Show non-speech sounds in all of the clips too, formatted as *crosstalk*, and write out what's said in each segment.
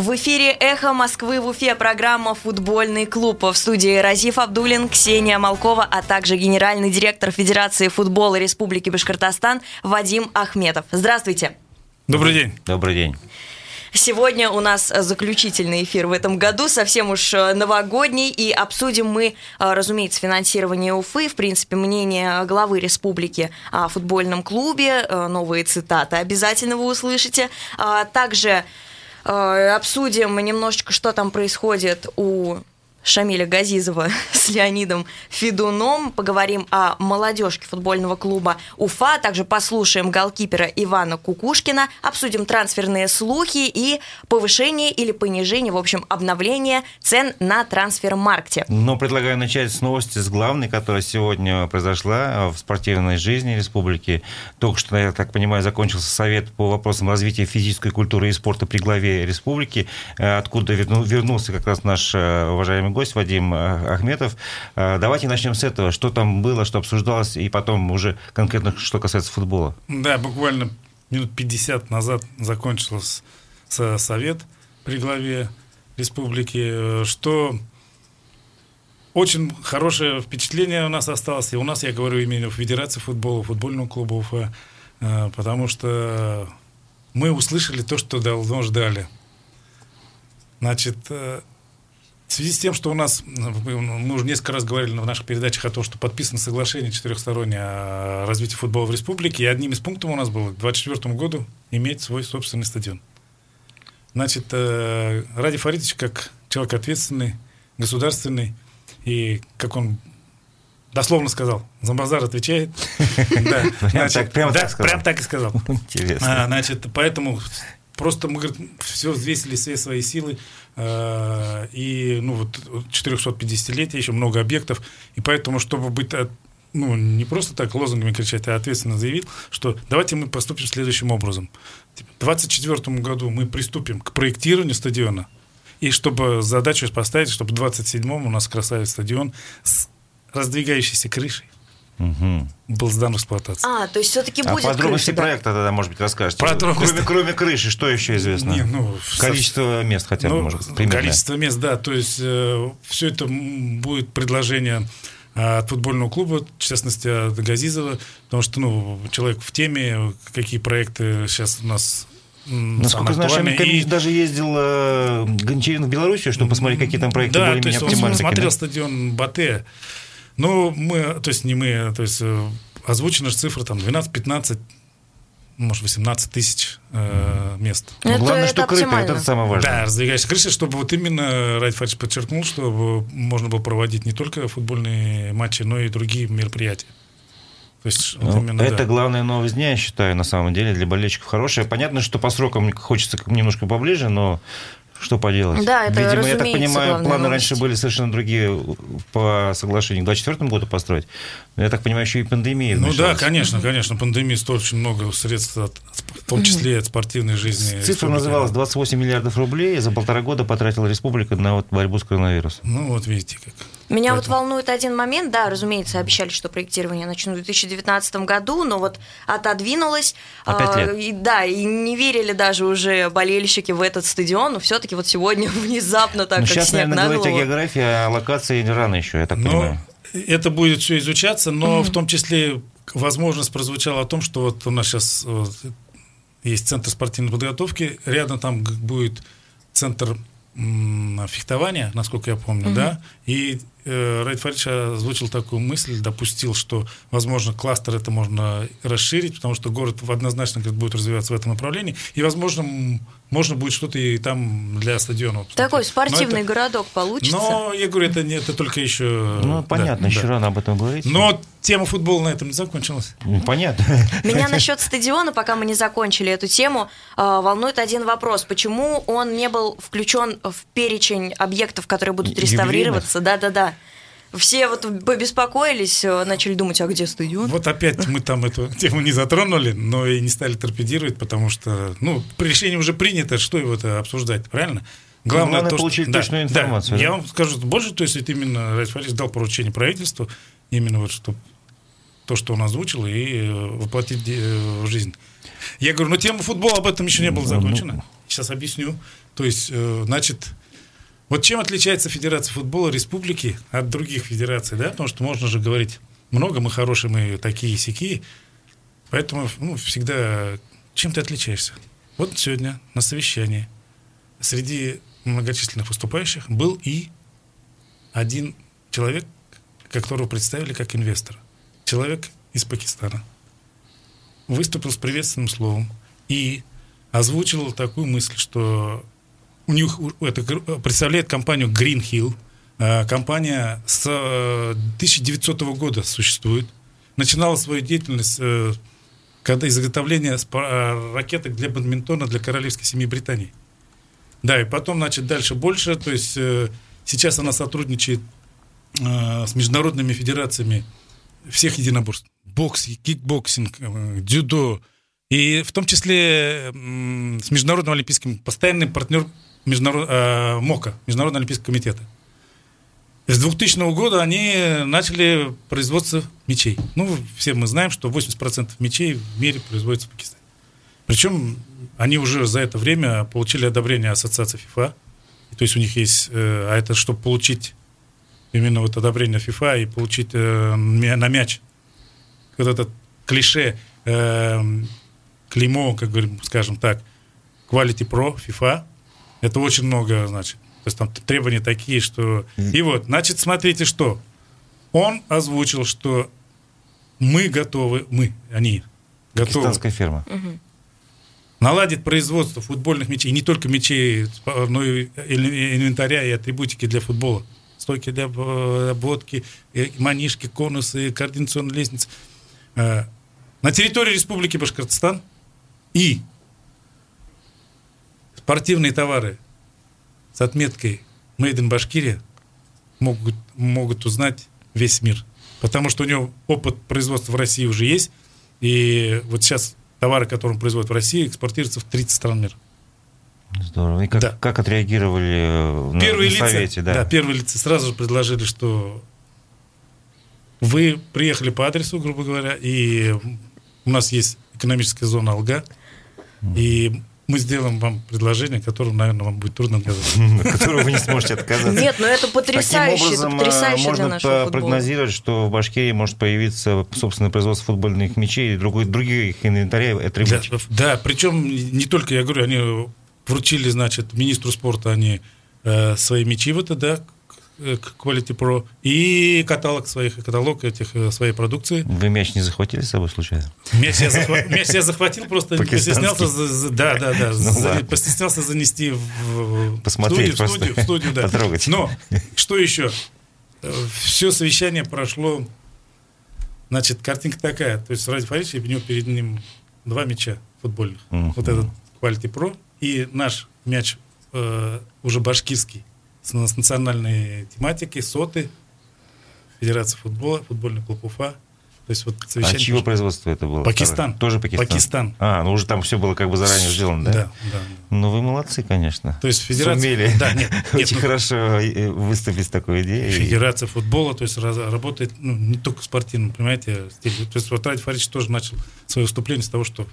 В эфире «Эхо Москвы» в Уфе программа «Футбольный клуб». В студии Разиф Абдулин, Ксения Малкова, а также генеральный директор Федерации футбола Республики Башкортостан Вадим Ахметов. Здравствуйте. Добрый день. Добрый день. Сегодня у нас заключительный эфир в этом году, совсем уж новогодний, и обсудим мы, разумеется, финансирование Уфы, в принципе, мнение главы республики о футбольном клубе, новые цитаты обязательно вы услышите. Также обсудим немножечко, что там происходит у Шамиля Газизова *laughs* с Леонидом Федуном. Поговорим о молодежке футбольного клуба Уфа. Также послушаем голкипера Ивана Кукушкина. Обсудим трансферные слухи и повышение или понижение, в общем, обновление цен на трансфер-маркте. Но предлагаю начать с новости, с главной, которая сегодня произошла в спортивной жизни республики. Только что, я так понимаю, закончился совет по вопросам развития физической культуры и спорта при главе республики, откуда вернулся как раз наш уважаемый гость Вадим э, Ахметов. Э, давайте начнем с этого. Что там было, что обсуждалось, и потом уже конкретно, что касается футбола. Да, буквально минут 50 назад закончился совет при главе республики, э, что очень хорошее впечатление у нас осталось. И у нас, я говорю, именно в Федерации футбола, футбольного клуба Уфа, потому что мы услышали то, что давно ждали. Значит, в связи с тем, что у нас, мы уже несколько раз говорили в наших передачах о том, что подписано соглашение четырехстороннее о развитии футбола в республике, и одним из пунктов у нас было к 2024 году иметь свой собственный стадион. Значит, э, Ради Фаридович, как человек ответственный, государственный, и как он дословно сказал, за базар отвечает. *laughs* Прям так и сказал. *laughs* Интересно. А, значит, поэтому просто мы, говорит, все взвесили все свои силы, Э, и ну, вот 450-летие, еще много объектов, и поэтому, чтобы быть ну, не просто так лозунгами кричать, а ответственно заявил, что давайте мы поступим следующим образом. В 2024 году мы приступим к проектированию стадиона, и чтобы задачу поставить, чтобы в 2027 у нас красавец стадион с раздвигающейся крышей, угу. был сдан в эксплуатацию. А, то есть все-таки а будет подробности крыша, проекта тогда, может быть, расскажете? Кроме, кроме крыши, что еще известно? Не, ну, количество мест хотя бы, ну, может примерно. Количество мест, да. То есть э, все это будет предложение э, от футбольного клуба, в частности, от Газизова, потому что, ну, человек в теме, какие проекты сейчас у нас Насколько знаю, Шамиль и... даже ездил э, Гончарин в Белоруссию, чтобы посмотреть, какие там проекты да, более-менее оптимальные. он смотрел да? стадион Батэ, ну, мы, то есть не мы, то есть э, озвучена же цифра там 12-15 может, 18 тысяч э, мест. Это, Главное, это что крыто, это самое важное. Да, раздвигающая крыша, чтобы вот именно Райт Фарич подчеркнул, чтобы можно было проводить не только футбольные матчи, но и другие мероприятия. То есть, ну, вот именно, это да. главная новость дня, я считаю, на самом деле, для болельщиков хорошая. Понятно, что по срокам хочется немножко поближе, но что поделать? Да, это Видимо, я так понимаю, планы новость. раньше были совершенно другие по соглашению к 2024 году построить. Но я так понимаю, еще и пандемия. Ну да, конечно, конечно. Пандемия стоит очень много средств, от, в том числе от спортивной жизни. Цифра называлась 28 миллиардов рублей. За полтора года потратила республика на вот борьбу с коронавирусом. Ну вот видите как. Меня Поэтому... вот волнует один момент, да, разумеется, обещали, что проектирование начнут в 2019 году, но вот отодвинулось. А, лет. И, да, и не верили даже уже болельщики в этот стадион, но все-таки вот сегодня *laughs* внезапно так, ну, как сейчас, снег наверное, на говорить о географии, о локации рано еще, я так но понимаю. Это будет все изучаться, но mm-hmm. в том числе возможность прозвучала о том, что вот у нас сейчас вот, есть центр спортивной подготовки, рядом там будет центр фехтования, насколько я помню, mm-hmm. да, и э, Райт Фаридж озвучил такую мысль, допустил, что, возможно, кластер это можно расширить, потому что город однозначно говорит, будет развиваться в этом направлении, и, возможно, можно будет что-то и там для стадиона. Такой спортивный это, городок получится. Но, я говорю, это, не, это только еще... Ну, понятно, да, еще да. рано об этом говорить. Но тема футбола на этом не закончилась. Ну, понятно. *laughs* Меня насчет стадиона, пока мы не закончили эту тему, а, волнует один вопрос. Почему он не был включен в перечень объектов, которые будут реставрироваться? Да-да-да. Все вот побеспокоились, э, начали думать, а где стадион? Вот опять мы там эту *laughs* тему не затронули, но и не стали торпедировать, потому что, ну, решение уже принято, что его-то обсуждать, правильно? Главное, Главное то, получить что, точную да, информацию. Да. Да? Я вам скажу больше, то есть это именно Райс Фарис дал поручение правительству, именно вот что то, что он озвучил, и э, воплотить э, в жизнь. Я говорю, ну тема футбола об этом еще не было закончена. Ну, Сейчас объясню. То есть, значит, вот чем отличается Федерация футбола республики от других федераций, да? Потому что можно же говорить много, мы хорошие, мы такие сики. Поэтому ну, всегда чем ты отличаешься? Вот сегодня на совещании среди многочисленных выступающих был и один человек, которого представили как инвестор. Человек из Пакистана. Выступил с приветственным словом и озвучил такую мысль, что у них это представляет компанию Green Hill. А, компания с 1900 э, года существует. Начинала свою деятельность э, когда изготовление э, ракеток для бадминтона для королевской семьи Британии. Да, и потом, значит, дальше больше. То есть сейчас она сотрудничает с международными федерациями всех единоборств. Бокс, кикбоксинг, дзюдо. И в том числе с Международным олимпийским, постоянный партнер международ, э, МОКа, Международного олимпийского комитета. С 2000 года они начали производство мечей. Ну, все мы знаем, что 80% мечей в мире производится в Пакистане. Причем они уже за это время получили одобрение Ассоциации ФИФА. То есть у них есть... Э, а это чтобы получить именно вот одобрение ФИФА и получить э, на мяч вот это клише, э, клеймо, как говорим, скажем так, Quality Pro, FIFA, это очень много, значит. То есть там требования такие, что... И вот, значит, смотрите, что. Он озвучил, что мы готовы, мы, они готовы... Пакистанская ферма. Наладит производство футбольных мячей, не только мячей, но и инвентаря и атрибутики для футбола. Стойки для обводки, э, манишки, конусы, координационные лестницы. Э, на территории Республики Башкортостан и спортивные товары с отметкой Made in Башкирия могут, могут узнать весь мир. Потому что у него опыт производства в России уже есть. И вот сейчас товары, которые он производит в России, экспортируются в 30 стран мира. Здорово. И как, да. как отреагировали на, первые на лица, совете? Да. да, первые лица сразу же предложили, что вы приехали по адресу, грубо говоря, и у нас есть экономическая зона Алга, и мы сделаем вам предложение, которым, наверное, вам будет трудно отказаться. Которого вы не сможете отказаться. Нет, но это потрясающе, это потрясающе можно для нашего прогнозировать, что в Башкирии может появиться собственное производство футбольных мячей и других инвентаря и атрибутики. Да, да, причем не только, я говорю, они вручили, значит, министру спорта они э, свои мячи вот это, да, Э, Quality Pro и каталог своих, каталог этих э, своей продукции. Вы мяч не захватили с собой случайно? Мяч я, захва... мяч я захватил, просто постеснялся, да, да, да, ну, постеснялся занести в, Посмотреть студию, в студию, в студию, да. Потрогать. Но что еще? Все совещание прошло, значит, картинка такая, то есть Ради Фаридович, у него перед ним два мяча футбольных. Uh-huh. Вот этот Quality Pro и наш мяч э, уже башкирский с, национальной тематикой, СОТы, Федерация футбола, футбольный клуб Уфа. То есть вот совещание... А чьего производства это было? Пакистан. Тоже Пакистан? Пакистан. А, ну уже там все было как бы заранее сделано, да? Да, да. Ну вы молодцы, конечно. То есть Федерация... Сумели да, нет, нет, *laughs* очень ну... хорошо э, выступить с такой идеей. Федерация футбола, то есть работает ну, не только спортивным, понимаете, стиль. То есть вот Ради Фаридович тоже начал свое выступление с того, что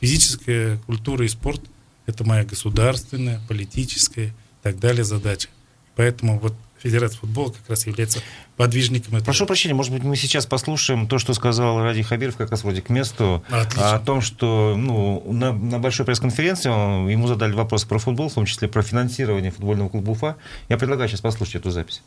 физическая культура и спорт – это моя государственная, политическая и так далее задача. Поэтому вот Федерация футбола как раз является подвижником этого. Прошу прощения, может быть, мы сейчас послушаем то, что сказал Ради Хабиров, как раз вроде к месту, Отлично. о том, что ну, на, на большой пресс-конференции ему задали вопрос про футбол, в том числе про финансирование футбольного клуба Уфа. Я предлагаю сейчас послушать эту запись.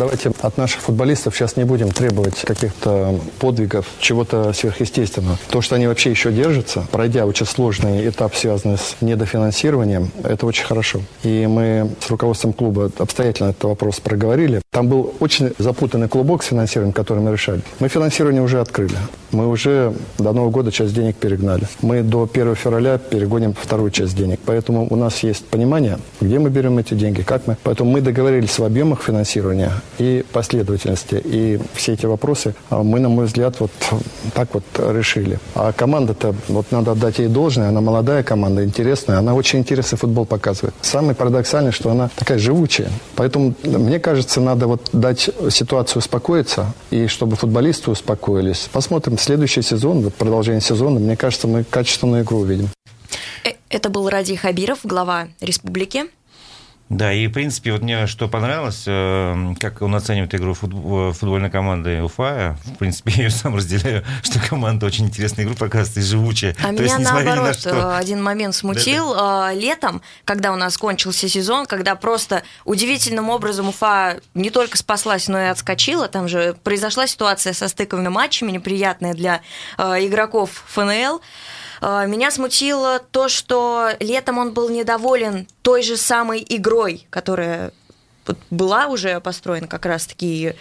Давайте от наших футболистов сейчас не будем требовать каких-то подвигов, чего-то сверхъестественного. То, что они вообще еще держатся, пройдя очень сложный этап, связанный с недофинансированием, это очень хорошо. И мы с руководством клуба обстоятельно этот вопрос проговорили. Там был очень запутанный клубок с финансированием, который мы решали. Мы финансирование уже открыли. Мы уже до Нового года часть денег перегнали. Мы до 1 февраля перегоним вторую часть денег. Поэтому у нас есть понимание, где мы берем эти деньги, как мы. Поэтому мы договорились в объемах финансирования и последовательности. И все эти вопросы а, мы, на мой взгляд, вот так вот решили. А команда-то, вот надо отдать ей должное, она молодая команда, интересная, она очень интересный футбол показывает. Самое парадоксальное, что она такая живучая. Поэтому, мне кажется, надо вот дать ситуацию успокоиться, и чтобы футболисты успокоились. Посмотрим следующий сезон, вот продолжение сезона, мне кажется, мы качественную игру увидим. Э, Это был Ради Хабиров, глава республики. Да, и в принципе, вот мне что понравилось, э, как он оценивает игру футбольной команды Уфа. В принципе, *laughs* я ее сам разделяю, что команда очень интересная игру показывает и живучая. А То меня есть, наоборот на что... один момент смутил. Да-да. Летом, когда у нас кончился сезон, когда просто удивительным образом Уфа не только спаслась, но и отскочила. Там же произошла ситуация со стыковыми матчами, неприятная для игроков ФНЛ. А, меня смутило то, что летом он был недоволен той же самой игрой, которая была уже построена как раз-таки,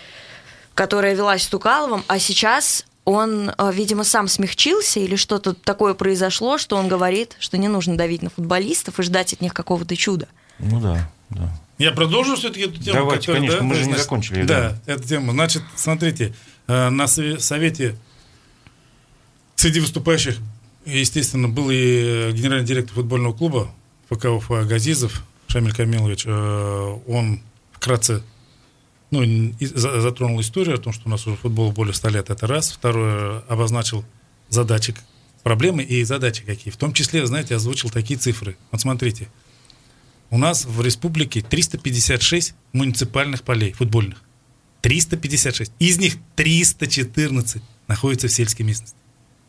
которая велась Стукаловым, а сейчас он, а, видимо, сам смягчился или что-то такое произошло, что он говорит, что не нужно давить на футболистов и ждать от них какого-то чуда. Ну да, да. Я продолжу все-таки эту тему. Давайте, которая, конечно, да, мы же значит, не закончили. Да, да, эту тему. Значит, смотрите, э, на совете среди выступающих Естественно, был и генеральный директор футбольного клуба ФК Уфа Газизов Шамиль Камилович. Э, он вкратце ну, затронул историю о том, что у нас уже футбол более 100 лет, это раз. Второе, обозначил задачи, проблемы и задачи какие. В том числе, знаете, озвучил такие цифры. Вот смотрите, у нас в республике 356 муниципальных полей футбольных. 356. Из них 314 находятся в сельской местности.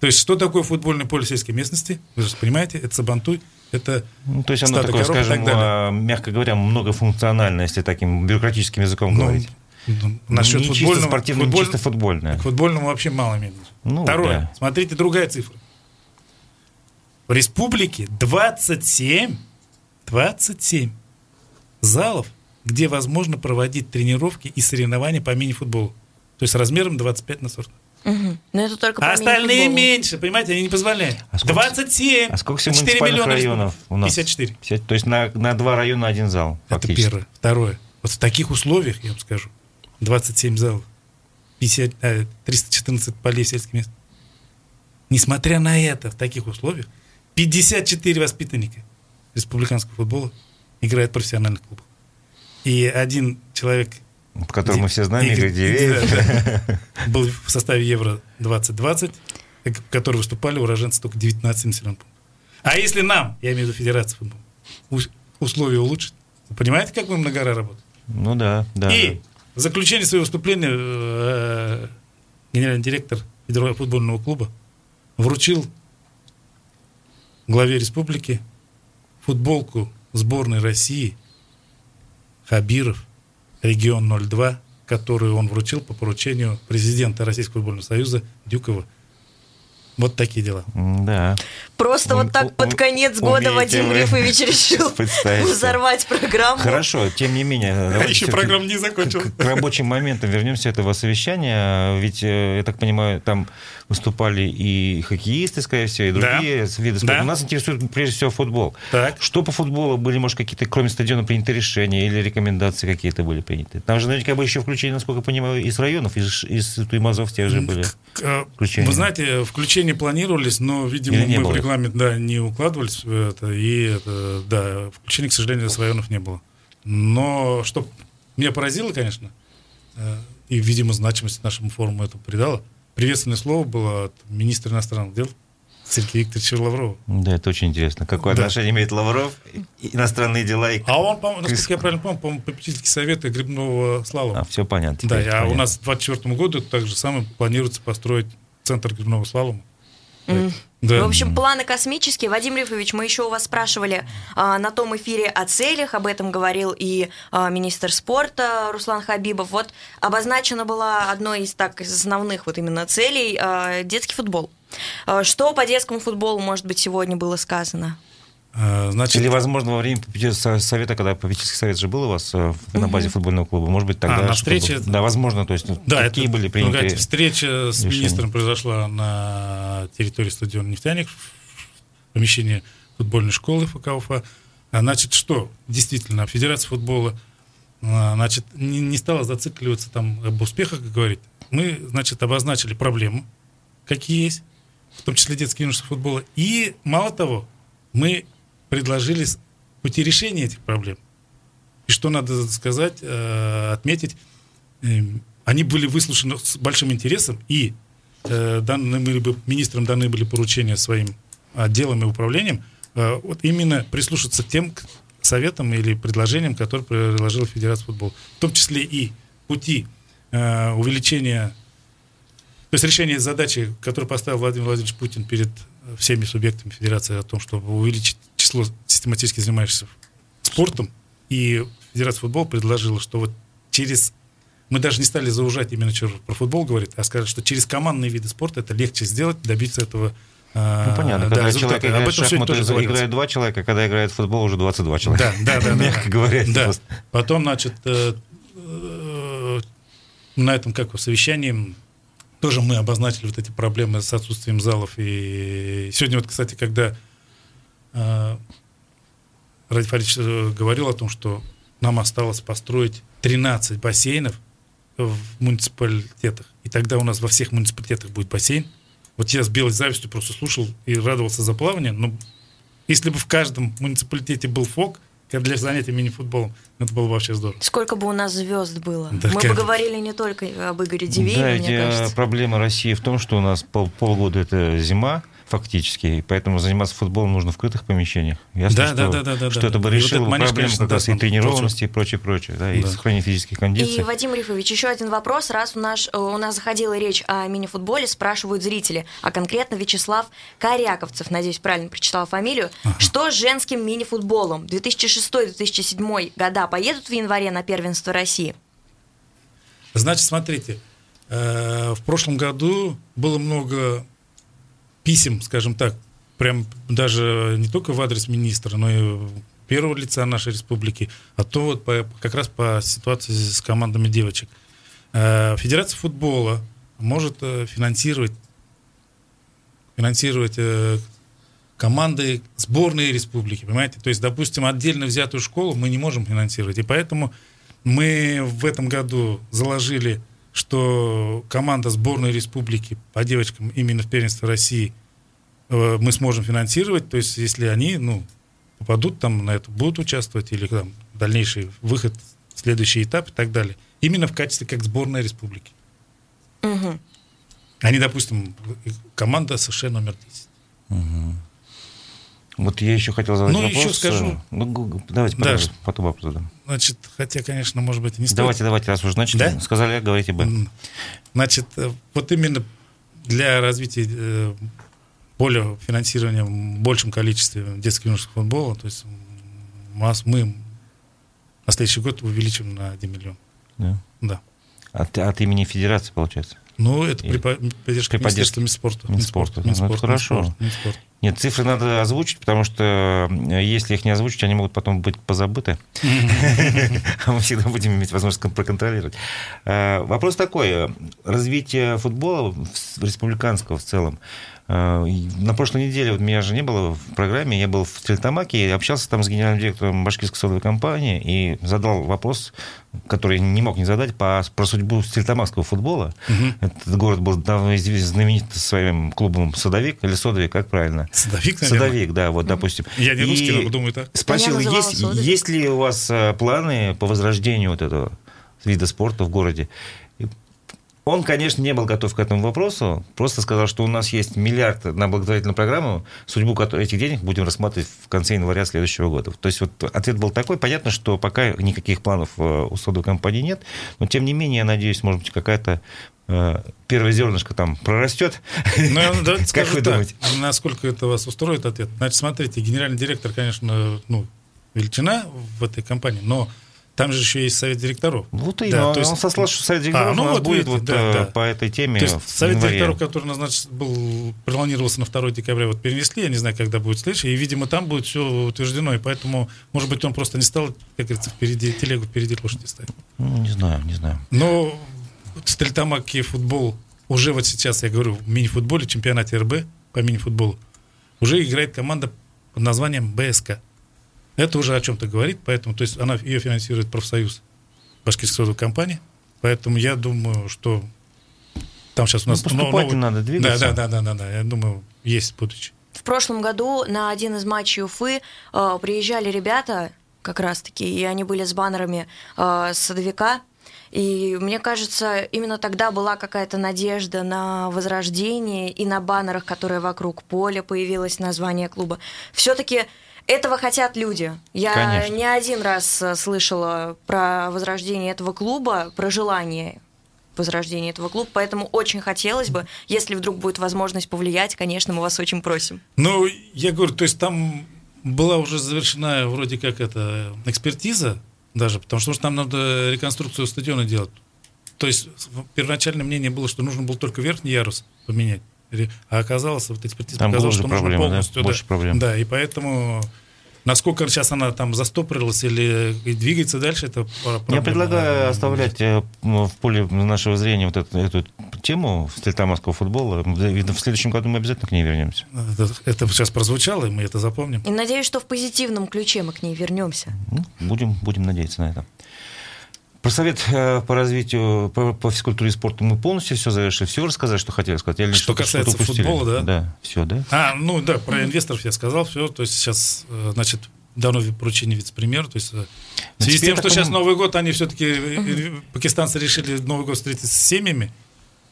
То есть, что такое футбольное поле сельской местности? Вы же понимаете, это Сабантуй, это ну, То есть оно такое, скажем, а, мягко говоря, многофункциональное, если таким бюрократическим языком ну, говорить. Ну, насчет не футбольного, чисто спортивное, футболь, чисто футбольное. К футбольному вообще мало имеет. Ну, Второе. Да. Смотрите, другая цифра. В республике 27, 27 залов, где возможно проводить тренировки и соревнования по мини-футболу. То есть размером 25 на 40. Угу. Но это только а остальные меньше, понимаете, они не позволяют. А сколько, 27. А сколько всего 4 миллиона районов у нас? 54. 50, то есть на, на два района один зал. Это первое. Второе. Вот в таких условиях, я вам скажу, 27 залов, 50, э, 314 полей сельских мест. Несмотря на это, в таких условиях, 54 воспитанника республиканского футбола играют в профессиональных клубах. И один человек в котором мы все знаем, Игорь Дивеев. *laughs* Был в составе Евро-2020, в котором выступали уроженцы только 19 населенных пунктов. А если нам, я имею в виду Федерацию футбола, условия улучшить, вы понимаете, как мы многора работаем? Ну да, да. И в заключение своего выступления э, генеральный директор Федерального футбольного клуба вручил главе республики футболку сборной России Хабиров регион 02, которую он вручил по поручению президента Российского футбольного союза Дюкова. Вот такие дела. Да. Просто вот так под конец года Вадим Рифович *laughs* решил взорвать программу. Хорошо, тем не менее. А еще программа не закончилась. К рабочим моментам вернемся этого совещания. Ведь, э, я так понимаю, там выступали и хоккеисты, скорее всего, и другие да. виды спорта. Да. Нас интересует прежде всего футбол. Так. Что по футболу были, может, какие-то, кроме стадиона, приняты решения или рекомендации какие-то были приняты? Там же наверняка бы еще включение, насколько я понимаю, из районов, из, из Туймазов те же были э, включения. Вы знаете, включения планировались, но, видимо, мы было? в регламент да, не укладывались в это, и это, да, включения, к сожалению, из районов не было. Но что меня поразило, конечно, э, и, видимо, значимость нашему форуму это придала – приветственное слово было от министра иностранных дел Сергея Викторовича Лаврова. Да, это очень интересно. Какое да. отношение имеет Лавров, иностранные дела и... А он, по насколько я правильно помню, по-моему, попечительский совет грибного слалома. А, все понятно. Да, а понятно. у нас к 2024 году так же самое планируется построить центр грибного слалома. Mm. Да. В общем, планы космические. Вадим Рифович, мы еще у вас спрашивали а, на том эфире о целях, об этом говорил и а, министр спорта Руслан Хабибов. Вот обозначена была одной из так из основных вот именно целей а, детский футбол. А, что по детскому футболу, может быть, сегодня было сказано? А, значит, Или, возможно, во время совета, когда попечительский совет же был у вас э, на базе угу. футбольного клуба, может быть, тогда... А, на встрече... Да, возможно, то есть да, какие это, были приняты погодите, Встреча с решения? министром произошла на территории стадиона «Нефтяник», в помещении футбольной школы ФК Уфа. А, значит, что? Действительно, Федерация футбола а, значит, не, не стала зацикливаться там об успехах, как говорить. Мы, значит, обозначили проблему, какие есть, в том числе детский юношеский футбола. И, мало того, мы предложили пути решения этих проблем. И что надо сказать, э, отметить, э, они были выслушаны с большим интересом, и э, данные были, министрам даны были поручения своим отделам и управлением э, вот именно прислушаться к тем советам или предложениям, которые предложила Федерация футбола. В том числе и пути увеличения, то есть решение задачи, которую поставил Владимир Владимирович Путин перед всеми субъектами Федерации о том, чтобы увеличить число систематически занимающихся спортом, и Федерация футбола предложила, что вот через мы даже не стали заужать именно что про футбол говорит, а сказать, что через командные виды спорта это легче сделать, добиться этого а, ну, понятно, да, когда человек играет Об этом шахматы, тоже играет два человека, когда играет в футбол, уже 22 человека. Да, да, да. Мягко да, говоря. Да. Потом, значит, э, э, на этом как совещании тоже мы обозначили вот эти проблемы с отсутствием залов. И сегодня вот, кстати, когда Ради Фаридович говорил о том, что нам осталось построить 13 бассейнов, в муниципалитетах. И тогда у нас во всех муниципалитетах будет бассейн. Вот я с белой завистью просто слушал и радовался за плавание. Но если бы в каждом муниципалитете был фок, для занятия мини-футболом. Это было бы вообще здорово. Сколько бы у нас звезд было. Да, Мы бы говорили не только об Игоре Дивееве, да, мне кажется. проблема России в том, что у нас пол, полгода это зима, фактически, и поэтому заниматься футболом нужно в крытых помещениях. Ясно, да, что, да, да, да, да, что да, это бы решило вот проблему как раз и тренированности, и прочее, прочее, да, и да. сохранение физических кондиций. И, Вадим Рифович, еще один вопрос. Раз у нас, у нас заходила речь о мини-футболе, спрашивают зрители, а конкретно Вячеслав Коряковцев, надеюсь, правильно прочитала фамилию, ага. что с женским мини-футболом? 2006-2007 года поедут в январе на первенство России? Значит, смотрите, э, в прошлом году было много писем, скажем так, прям даже не только в адрес министра, но и первого лица нашей республики, а то вот по, как раз по ситуации с командами девочек. Э, Федерация футбола может э, финансировать, финансировать э, команды сборной республики, понимаете? То есть, допустим, отдельно взятую школу мы не можем финансировать, и поэтому мы в этом году заложили что команда сборной республики по девочкам именно в первенстве России мы сможем финансировать, то есть если они ну, попадут там на это, будут участвовать, или там дальнейший выход, следующий этап и так далее, именно в качестве как сборной республики. Угу. Они, допустим, команда США номер 10. Угу. Вот я еще хотел задать ну, вопрос. Ну, еще скажу. Ну, давайте да. потом вопрос задам. Значит, хотя, конечно, может быть, не стоит. Давайте, давайте, раз уже начали. Да? Сказали А, говорите Б. Значит, э, вот именно для развития более финансирования в большем количестве детского юношеского футбола, то есть мы на следующий год увеличим на 1 миллион. Да. Да. От, от имени Федерации, получается? Ну, это при, поддержка при поддержке Минспорта. Минспорта. Минспорта. Ну, это хорошо. Минспорт, Минспорт. Нет, цифры надо озвучить, потому что э, если их не озвучить, они могут потом быть позабыты. *laughs* А мы всегда будем иметь возможность проконтролировать. Э, вопрос такой. Развитие футбола республиканского в целом Э, на прошлой неделе, вот меня же не было в программе, я был в Стрельтамаке, и общался там с генеральным директором башкирской содовой компании и задал вопрос, который не мог не задать, по, про судьбу стрельтамакского футбола. Угу. Этот город был давно знаменит своим клубом «Садовик» или «Содовик», как правильно? «Садовик», наверное. «Садовик», да, вот, допустим. Я не русский, и но думаю так. Спросил, есть, есть ли у вас э, планы по возрождению вот этого вида спорта в городе? Он, конечно, не был готов к этому вопросу, просто сказал, что у нас есть миллиард на благотворительную программу, судьбу этих денег будем рассматривать в конце января следующего года. То есть вот ответ был такой. Понятно, что пока никаких планов э, у содовой компании нет, но тем не менее, я надеюсь, может быть, какая-то первое зернышко там прорастет. Ну, давайте *laughs* как вы так, думаете? Насколько это вас устроит ответ? Значит, смотрите, генеральный директор, конечно, ну, величина в этой компании, но там же еще есть совет директоров. Вот и да, то есть... он сослался, что совет директоров а, ну, вот будет видите, вот, да, да. по этой теме. То есть совет январе. директоров, который назначен был, планировался на 2 декабря, вот перенесли, я не знаю, когда будет следующий, и, видимо, там будет все утверждено, и поэтому, может быть, он просто не стал, как говорится, впереди, телегу впереди лошади ставить. Ну, не знаю, не знаю. Но стрельтамак и футбол уже вот сейчас, я говорю, в мини-футболе, чемпионате РБ по мини-футболу, уже играет команда под названием БСК. Это уже о чем-то говорит, поэтому, то есть она ее финансирует профсоюз башкирской компании, поэтому я думаю, что там сейчас у нас... Ну, новый... надо двигаться. Да, да, да, да, да, я думаю, есть будущее. В прошлом году на один из матчей Уфы э, приезжали ребята, как раз-таки, и они были с баннерами э, садовика, И мне кажется, именно тогда была какая-то надежда на возрождение и на баннерах, которые вокруг поля появилось название клуба. Все-таки этого хотят люди. Я Конечно. не один раз э, слышала про возрождение этого клуба, про желание возрождения этого клуба, поэтому очень хотелось бы, если вдруг будет возможность повлиять, конечно, мы вас очень просим. Ну, я говорю, то есть там была уже завершена вроде как это экспертиза даже, потому что нам надо реконструкцию стадиона делать. То есть первоначальное мнение было, что нужно было только верхний ярус поменять. А оказалось, вот экспертиза Там показала, что проблема, нужно да? полностью. Больше проблем. Да, и поэтому насколько сейчас она там застопорилась или двигается дальше, это проблема. Я предлагаю оставлять э, в поле нашего зрения вот эту, эту тему стильтамовского футбола. В следующем году мы обязательно к ней вернемся. Это, это сейчас прозвучало, и мы это запомним. И надеюсь, что в позитивном ключе мы к ней вернемся. Ну, будем, будем надеяться на это. Про совет э, по развитию по, по физкультуре и спорту мы полностью все завершили, все рассказали, что хотели сказать. Или Что касается упустили? футбола, да? Да, все, да? А, ну да, про инвесторов я сказал, все. То есть сейчас, э, значит, дано поручение вице-премьеру. То есть э, в связи с тем, что сейчас Новый год, они все-таки, пакистанцы решили Новый год встретить с семьями,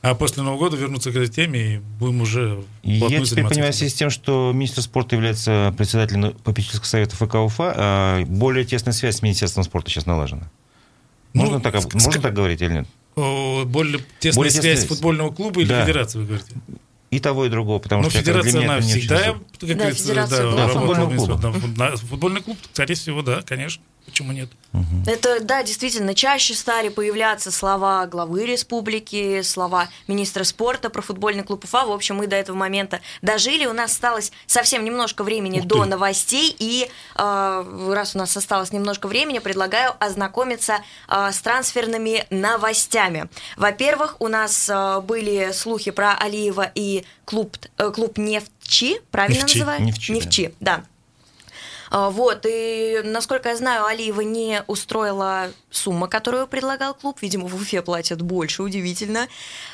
а после Нового года вернуться к этой теме и будем уже Я теперь понимаю, в связи с тем, что министр спорта является председателем попечительского совета ФК УФА, а более тесная связь с Министерством спорта сейчас налажена. Можно, ну, так, ск- можно так говорить или нет? Более тесная более связь тесная... футбольного клуба или да. федерации, вы говорите? И того, и другого, потому Но что федерация, она всегда, как да, говорится, да, да, футбольный клуб. Футбольный клуб, скорее всего, да, конечно. Почему нет? Угу. Это, да, действительно, чаще стали появляться слова главы республики, слова министра спорта про футбольный клуб Уфа. В общем, мы до этого момента дожили. У нас осталось совсем немножко времени до новостей. И э, раз у нас осталось немножко времени, предлагаю ознакомиться э, с трансферными новостями. Во-первых, у нас э, были слухи про Алиева и клуб, э, клуб Нефчи, правильно Нефчи. называют? Нефчи, Нефчи да. да. Вот, и, насколько я знаю, Алиева не устроила сумма, которую предлагал клуб. Видимо, в Уфе платят больше, удивительно.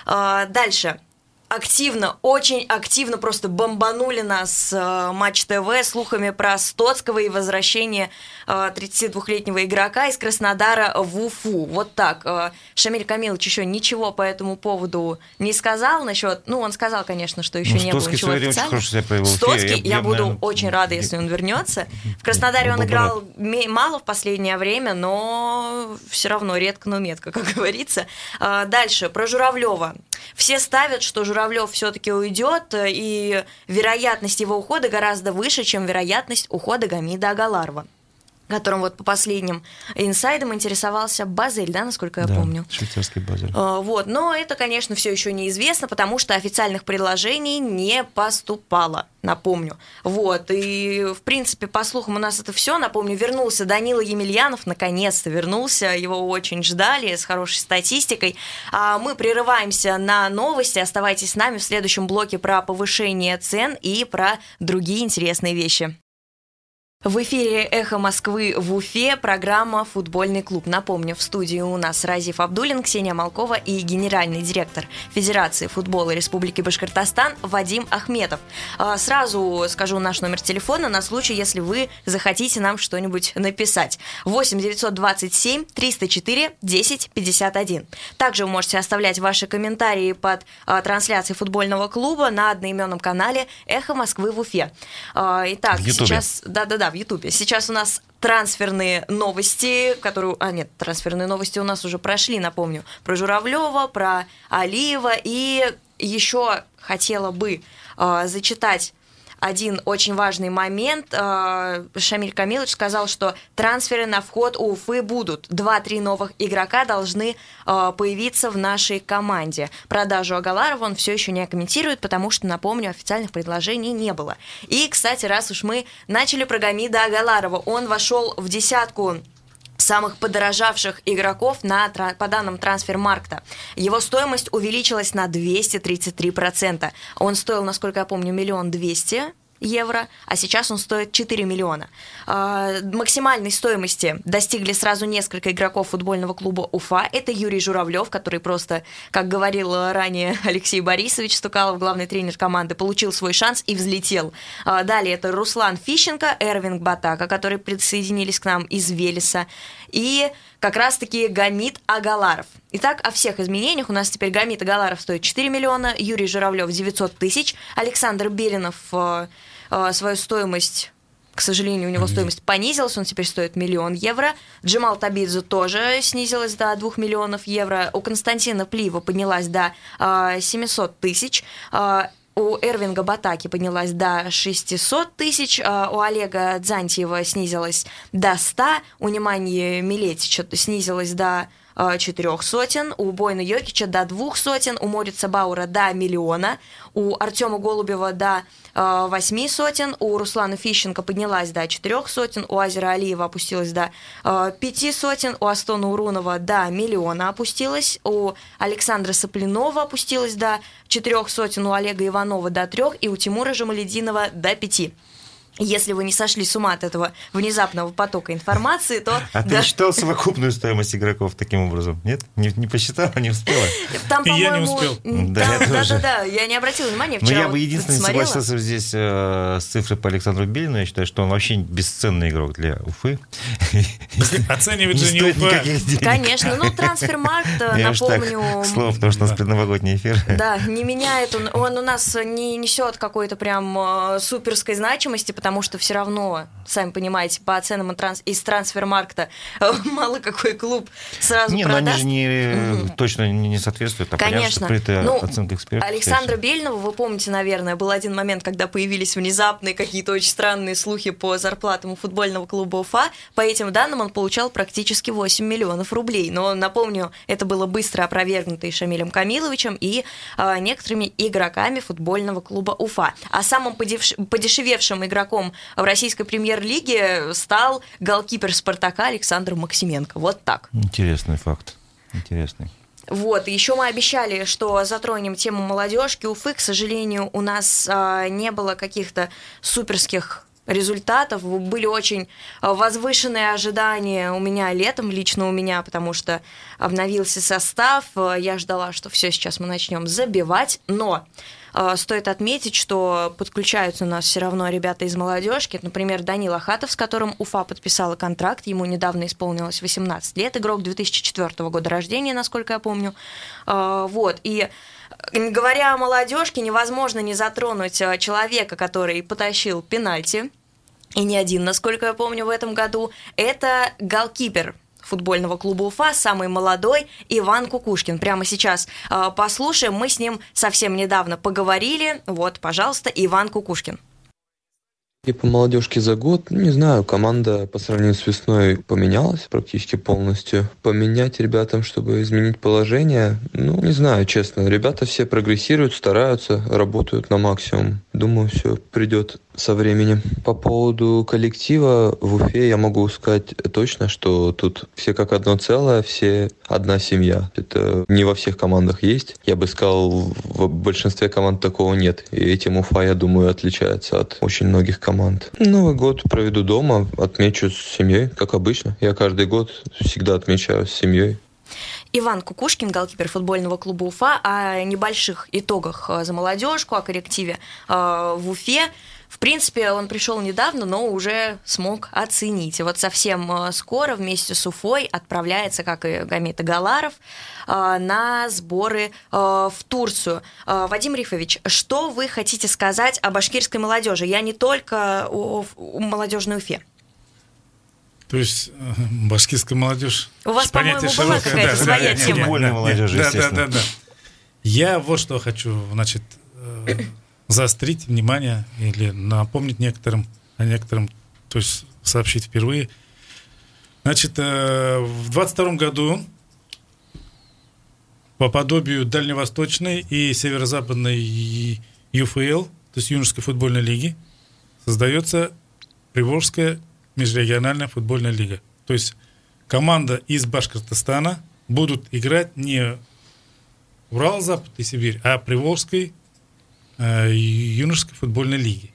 Дальше активно, очень активно просто бомбанули нас э, Матч ТВ слухами про Стоцкого и возвращение э, 32-летнего игрока из Краснодара в Уфу. Вот так. Э, Шамиль Камилович еще ничего по этому поводу не сказал насчет... Ну, он сказал, конечно, что еще ну, не было ничего официального. Стоцкий, я, я, я буду наверное... очень рада, если он вернется. В Краснодаре он играл мало в последнее время, но все равно редко, но метко, как *laughs* говорится. Э, дальше, про Журавлева. Все ставят, что Журавлев все-таки уйдет, и вероятность его ухода гораздо выше, чем вероятность ухода Гамида Агаларова которым вот по последним инсайдам интересовался Базель, да, насколько я да, помню. швейцарский Базель. Вот, но это, конечно, все еще неизвестно, потому что официальных предложений не поступало, напомню. Вот, и, в принципе, по слухам у нас это все, напомню, вернулся Данила Емельянов, наконец-то вернулся, его очень ждали, с хорошей статистикой. А мы прерываемся на новости, оставайтесь с нами в следующем блоке про повышение цен и про другие интересные вещи. В эфире «Эхо Москвы» в Уфе программа «Футбольный клуб». Напомню, в студии у нас Разиф Абдулин, Ксения Малкова и генеральный директор Федерации футбола Республики Башкортостан Вадим Ахметов. Сразу скажу наш номер телефона на случай, если вы захотите нам что-нибудь написать. 8 927 304 10 51. Также вы можете оставлять ваши комментарии под трансляцией футбольного клуба на одноименном канале «Эхо Москвы» в Уфе. Итак, сейчас... Да-да-да, в Ютубе. Сейчас у нас трансферные новости, которые... А, нет, трансферные новости у нас уже прошли, напомню. Про Журавлева, про Алиева. И еще хотела бы э, зачитать один очень важный момент. Шамиль Камилович сказал, что трансферы на вход у Уфы будут. Два-три новых игрока должны появиться в нашей команде. Продажу Агаларова он все еще не комментирует, потому что, напомню, официальных предложений не было. И, кстати, раз уж мы начали про Гамида Агаларова, он вошел в десятку самых подорожавших игроков на, по данным трансфермаркта. Его стоимость увеличилась на 233%. Он стоил, насколько я помню, миллион двести евро, а сейчас он стоит 4 миллиона. А, максимальной стоимости достигли сразу несколько игроков футбольного клуба Уфа. Это Юрий Журавлев, который просто, как говорил ранее Алексей Борисович Стукалов, главный тренер команды, получил свой шанс и взлетел. А, далее это Руслан Фищенко, Эрвинг Батака, которые присоединились к нам из Велеса. И как раз-таки Гамит Агаларов. Итак, о всех изменениях. У нас теперь Гамит Агаларов стоит 4 миллиона, Юрий Журавлев 900 тысяч, Александр Белинов э, свою стоимость к сожалению, у него стоимость понизилась, он теперь стоит миллион евро. Джамал Табидзе тоже снизилась до 2 миллионов евро. У Константина Плива поднялась до э, 700 тысяч. Э, у Эрвинга Батаки поднялась до 600 тысяч, а у Олега Дзантьева снизилась до 100, у Неманьи Милетича снизилась до четырех сотен, у Бойна Йокича до двух сотен, у Морица Баура до миллиона, у Артема Голубева до э, восьми сотен, у Руслана Фищенко поднялась до четырех сотен, у Азера Алиева опустилась до э, пяти сотен, у Астона Урунова до миллиона опустилась, у Александра Соплинова опустилась до четырех сотен, у Олега Иванова до трех и у Тимура Жамалединова до пяти. Если вы не сошли с ума от этого внезапного потока информации, то... А да. ты считал совокупную стоимость игроков таким образом? Нет? Не, не посчитала, не успела? Там, И я не успел. Да, да, да, да, я не обратила внимания. Но я бы единственное согласился здесь э, с цифрой по Александру Белину. Я считаю, что он вообще бесценный игрок для Уфы. *laughs* Оценивать же не Уфа. Конечно, ну трансфермаркт, напомню... К слову, потому что у нас предновогодний эфир. Да, не меняет он, он у нас не несет какой-то прям э, суперской значимости, потому что все равно, сами понимаете, по оценам из трансфермаркта мало какой клуб сразу не, продаст. они же не, угу. точно не соответствуют, а Конечно. Понятно, ну, оценка экспертов. Александра Бельнова, вы помните, наверное, был один момент, когда появились внезапные какие-то очень странные слухи по зарплатам у футбольного клуба Уфа. По этим данным он получал практически 8 миллионов рублей. Но, напомню, это было быстро опровергнуто и Шамилем Камиловичем, и э, некоторыми игроками футбольного клуба Уфа. А самым подешевевшим игроком игроком в российской премьер-лиге стал голкипер «Спартака» Александр Максименко. Вот так. Интересный факт. Интересный. Вот, еще мы обещали, что затронем тему молодежки. Уфы, к сожалению, у нас а, не было каких-то суперских результатов. Были очень возвышенные ожидания у меня летом, лично у меня, потому что обновился состав. Я ждала, что все, сейчас мы начнем забивать, но а, стоит отметить, что подключаются у нас все равно ребята из молодежки. Например, Данил Ахатов, с которым Уфа подписала контракт. Ему недавно исполнилось 18 лет. Игрок 2004 года рождения, насколько я помню. Вот. И говоря о молодежке, невозможно не затронуть а, человека, который потащил пенальти. И не один, насколько я помню, в этом году. Это голкипер футбольного клуба Уфа, самый молодой Иван Кукушкин. Прямо сейчас э, послушаем, мы с ним совсем недавно поговорили. Вот, пожалуйста, Иван Кукушкин. И по молодежке за год, ну, не знаю, команда по сравнению с весной поменялась практически полностью. Поменять ребятам, чтобы изменить положение, ну, не знаю, честно. Ребята все прогрессируют, стараются, работают на максимум. Думаю, все придет со временем. По поводу коллектива в Уфе я могу сказать точно, что тут все как одно целое, все одна семья. Это не во всех командах есть. Я бы сказал, в большинстве команд такого нет. И этим Уфа, я думаю, отличается от очень многих команд. Новый год проведу дома, отмечу с семьей, как обычно. Я каждый год всегда отмечаю с семьей. Иван Кукушкин, голкипер футбольного клуба Уфа, о небольших итогах э, за молодежку, о коллективе э, в Уфе. В принципе, он пришел недавно, но уже смог оценить. И вот совсем э, скоро вместе с Уфой отправляется, как и Гамита Галаров, на сборы в Турцию. Вадим Рифович, что вы хотите сказать о башкирской молодежи? Я не только о, о молодежной Уфе. То есть э, башкирская молодежь. У вас, по-моему, была какая-то да, своя да, тема. Футбольная молодежь, да, да, да, да. Я вот что хочу, значит, э, заострить внимание или напомнить некоторым, о некоторым, то есть сообщить впервые. Значит, э, в 22 году по подобию Дальневосточной и Северо-Западной ЮФЛ, то есть юношеской футбольной лиги, создается Приволжская межрегиональная футбольная лига. То есть команда из Башкортостана будут играть не Урал, Запад и Сибирь, а Приволжской юношеской футбольной лиги.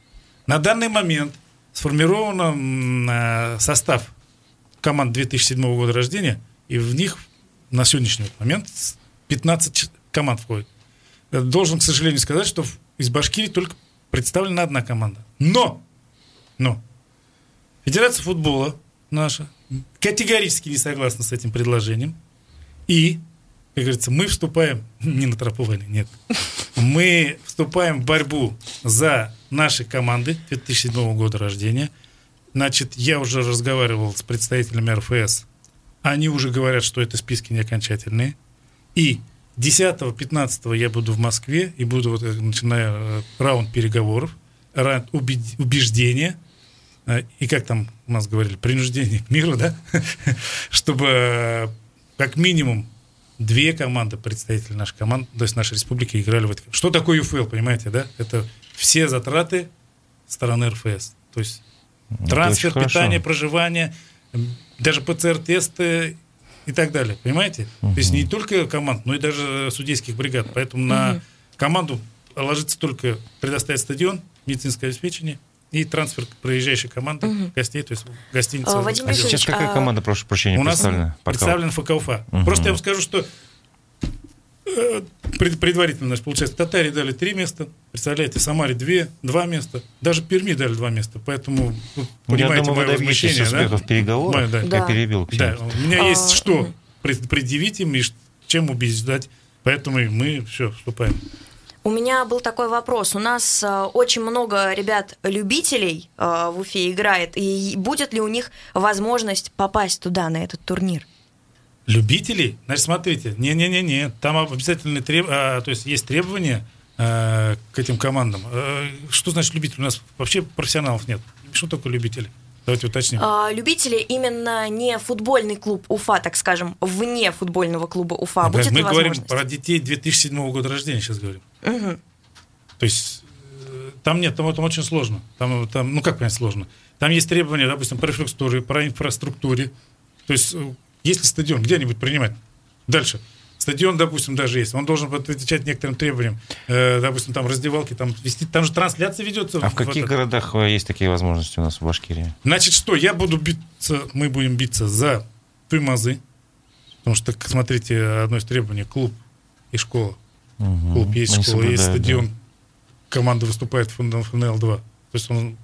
На данный момент сформирован э, состав команд 2007 года рождения, и в них на сегодняшний момент 15 команд входит. Должен, к сожалению, сказать, что из Башкирии только представлена одна команда. Но, но, Федерация футбола наша категорически не согласна с этим предложением. И, как говорится, мы вступаем *laughs* не на тропу войны, нет. Мы вступаем в борьбу за наши команды 2007 года рождения. Значит, я уже разговаривал с представителями РФС. Они уже говорят, что это списки не окончательные. И 10-15 я буду в Москве и буду, вот, начиная э, раунд переговоров, раунд убеждения, э, и как там у нас говорили, принуждение к миру, да, *laughs* чтобы э, как минимум две команды, представители нашей команды, то есть нашей республики, играли в это. Что такое ЮФЛ, понимаете, да? Это все затраты стороны РФС. То есть ну, трансфер, питание, проживание, даже ПЦР-тесты и так далее. Понимаете? Угу. То есть не только команд, но и даже судейских бригад. Поэтому угу. на команду ложится только предоставить стадион, медицинское обеспечение и трансфер проезжающей команды угу. гостей, то есть гостиница. А, Вадим а сейчас какая а команда, прошу прощения, У нас представлена ФК Уфа. Угу. Просто я вам скажу, что э, предварительно, значит, получается, Татаре дали три места, представляете, Самаре две, два места, даже Перми дали два места, поэтому вы понимаете Я думаю, мое возмущение, да? в переговорах, да. я перебил. Да, у меня а, есть что предъявить им и чем убеждать, поэтому мы все, вступаем. У меня был такой вопрос. У нас э, очень много ребят-любителей э, в Уфе играет, и будет ли у них возможность попасть туда, на этот турнир? Любителей? Значит, смотрите, не-не-не-не, там обязательно треб... а, то есть есть требования а, к этим командам. А, что значит любитель? У нас вообще профессионалов нет. Что такое любители? Давайте уточним. А, любители именно не футбольный клуб Уфа, так скажем, вне футбольного клуба Уфа. Да, Будет мы говорим про детей 2007 года рождения, сейчас говорим. Угу. То есть э, там нет, там, там очень сложно. Там, там, ну как понять сложно? Там есть требования, допустим, по инфраструктуре, по инфраструктуре. То есть э, если стадион где-нибудь принимать, дальше. Стадион, допустим, даже есть. Он должен отвечать некоторым требованиям. Э, допустим, там раздевалки, там вести. Там же трансляция ведется. А в, в каких это. городах э, есть такие возможности у нас в Башкирии? Значит, что? Я буду биться, мы будем биться за Тымазы. Потому что, смотрите, одно из требований клуб и школа. Угу. Клуб есть, Они школа есть, стадион. Да. Команда выступает в ФНЛ-2. То есть он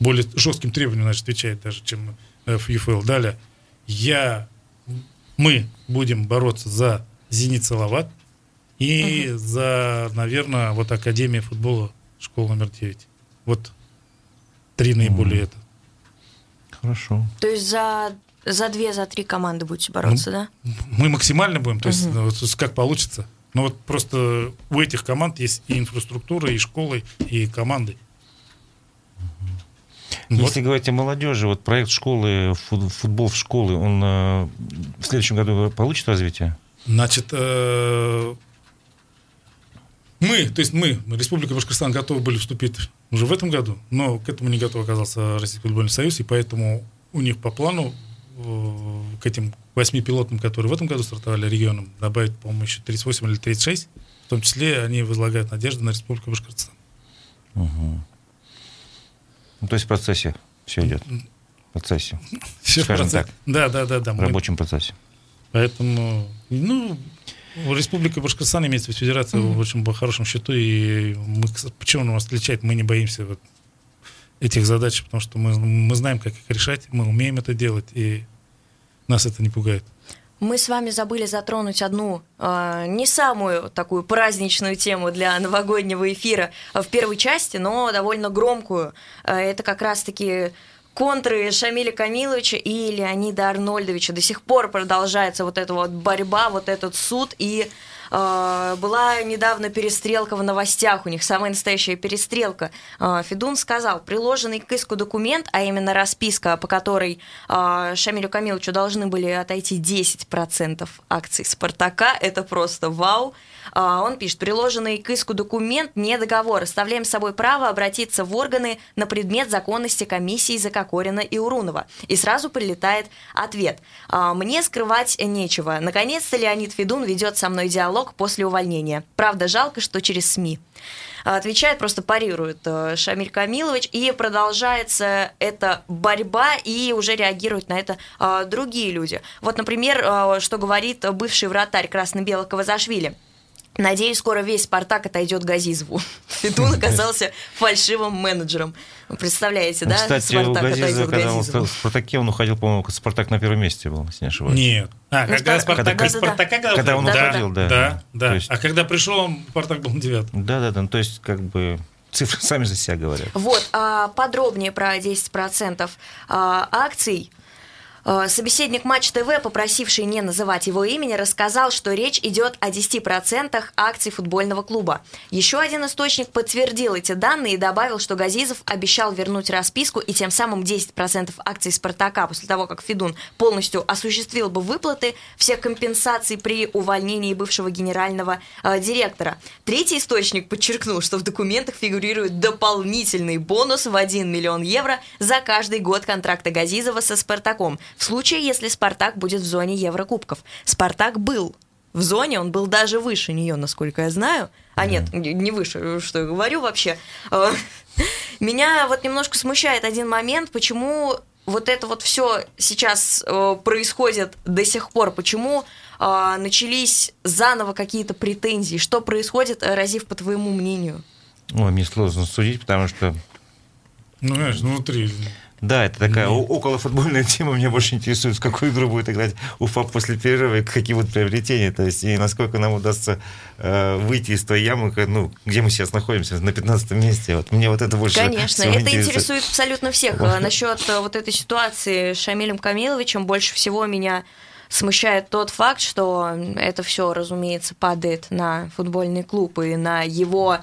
более жестким требованиям значит, отвечает даже, чем э, в ЮФЛ. Далее. Я, мы будем бороться за Зенит Салават и угу. за, наверное, вот Академия футбола школа номер 9. Вот три наиболее угу. это. Хорошо. То есть за за две, за три команды будете бороться, ну, да? Мы максимально будем, то есть угу. вот, как получится. Но вот просто у этих команд есть и инфраструктура, и школы, и команды. Вот. Если говорить о молодежи, вот проект школы, футбол в школы, он э, в следующем году получит развитие? Значит, э, мы, то есть мы, Республика Башкортостан, готовы были вступить уже в этом году, но к этому не готов оказался Российский футбольный союз, и поэтому у них по плану к этим восьми пилотам, которые в этом году стартовали регионом, добавить, по-моему, еще 38 или 36, в том числе они возлагают надежды на Республику Башкортостан. Угу. Ну, то есть в процессе все идет. В процессе. *laughs* Все Скажем в процессе. так. Да, да, да, да. В рабочем процессе. Поэтому, ну, Республика Башкортостан имеется в федерации mm-hmm. в очень хорошем счету, и мы, почему нас отличает, мы не боимся вот этих задач, потому что мы, мы знаем, как их решать, мы умеем это делать, и нас это не пугает. Мы с вами забыли затронуть одну э, не самую такую праздничную тему для новогоднего эфира в первой части, но довольно громкую. Э, это как раз-таки контры Шамиля Камиловича и Леонида Арнольдовича. До сих пор продолжается вот эта вот борьба, вот этот суд. И была недавно перестрелка в новостях, у них самая настоящая перестрелка. Э, Федун сказал, приложенный к иску документ, а именно расписка, по которой э, Шамилю Камиловичу должны были отойти 10% акций «Спартака», это просто вау. А, он пишет, приложенный к иску документ не договор. Оставляем с собой право обратиться в органы на предмет законности комиссии Закокорина и Урунова. И сразу прилетает ответ. А, мне скрывать нечего. Наконец-то Леонид Федун ведет со мной диалог диалог после увольнения. Правда, жалко, что через СМИ. Отвечает, просто парирует э, Шамиль Камилович, и продолжается эта борьба, и уже реагируют на это э, другие люди. Вот, например, э, что говорит бывший вратарь красно-белого Кавазашвили – Надеюсь, скоро весь «Спартак» отойдет Газизову. *laughs* Федун оказался фальшивым менеджером. Вы представляете, да? Кстати, «Спартак» у Газизова, когда он в «Спартаке», он уходил, по-моему, «Спартак» на первом месте был, если не ошибаюсь. Нет. А, Ну, когда Спар- Спартак, когда- Спартака, когда, Когда он да, уходил, да. Да, да. Есть- А когда пришел, он, Спартак был девятым. Да-да-да, ну, то есть, как бы, цифры *laughs* сами за себя говорят. Вот, а подробнее про 10% а, акций. А, Собеседник Матч ТВ, попросивший не называть его имени, рассказал, что речь идет о 10% акций футбольного клуба. Еще один источник подтвердил эти данные и добавил, что Газизов обещал вернуть расписку и тем самым 10% акций «Спартака» после того, как Федун полностью осуществил бы выплаты всех компенсаций при увольнении бывшего генерального э, директора. Третий источник подчеркнул, что в документах фигурирует дополнительный бонус в 1 миллион евро за каждый год контракта Газизова со «Спартаком», в случае, если «Спартак» будет в зоне Еврокубков. «Спартак» был в зоне, он был даже выше нее, насколько я знаю. А нет, не выше, что я говорю вообще. Э, *laughs* Меня вот немножко смущает один момент, почему вот это вот все сейчас э, происходит до сих пор, почему э, начались заново какие-то претензии, что происходит, Разив, по твоему мнению? Ой, мне сложно судить, потому что Ну, знаешь, внутри. Да, это такая о- околофутбольная тема. Меня больше интересует, в какую игру будет играть Уфа после перерыва и какие будут приобретения. То есть, и насколько нам удастся э, выйти из той ямы, ну, где мы сейчас находимся, на 15 месте. Вот мне вот это больше Конечно, это интересует абсолютно всех. Вот. Э, Насчет э, вот этой ситуации с Шамилем Камиловичем больше всего меня смущает тот факт, что это все, разумеется, падает на футбольный клуб и на его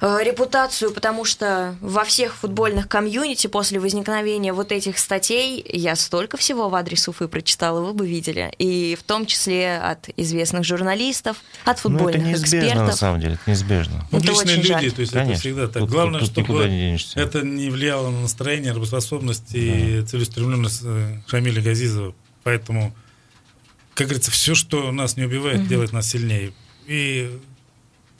репутацию, потому что во всех футбольных комьюнити после возникновения вот этих статей я столько всего в адрес Уфы прочитала, вы бы видели, и в том числе от известных журналистов, от Ну, это футбольных неизбежно, экспертов. на самом деле, это неизбежно. Это Публичные очень люди, жаль. то есть Конечно. это всегда так. Тут- Главное, тут никуда чтобы не это не влияло на настроение, работоспособность и целеустремленность э, Шамиля Газизова. Поэтому, как говорится, все, что нас не убивает, делает нас сильнее. И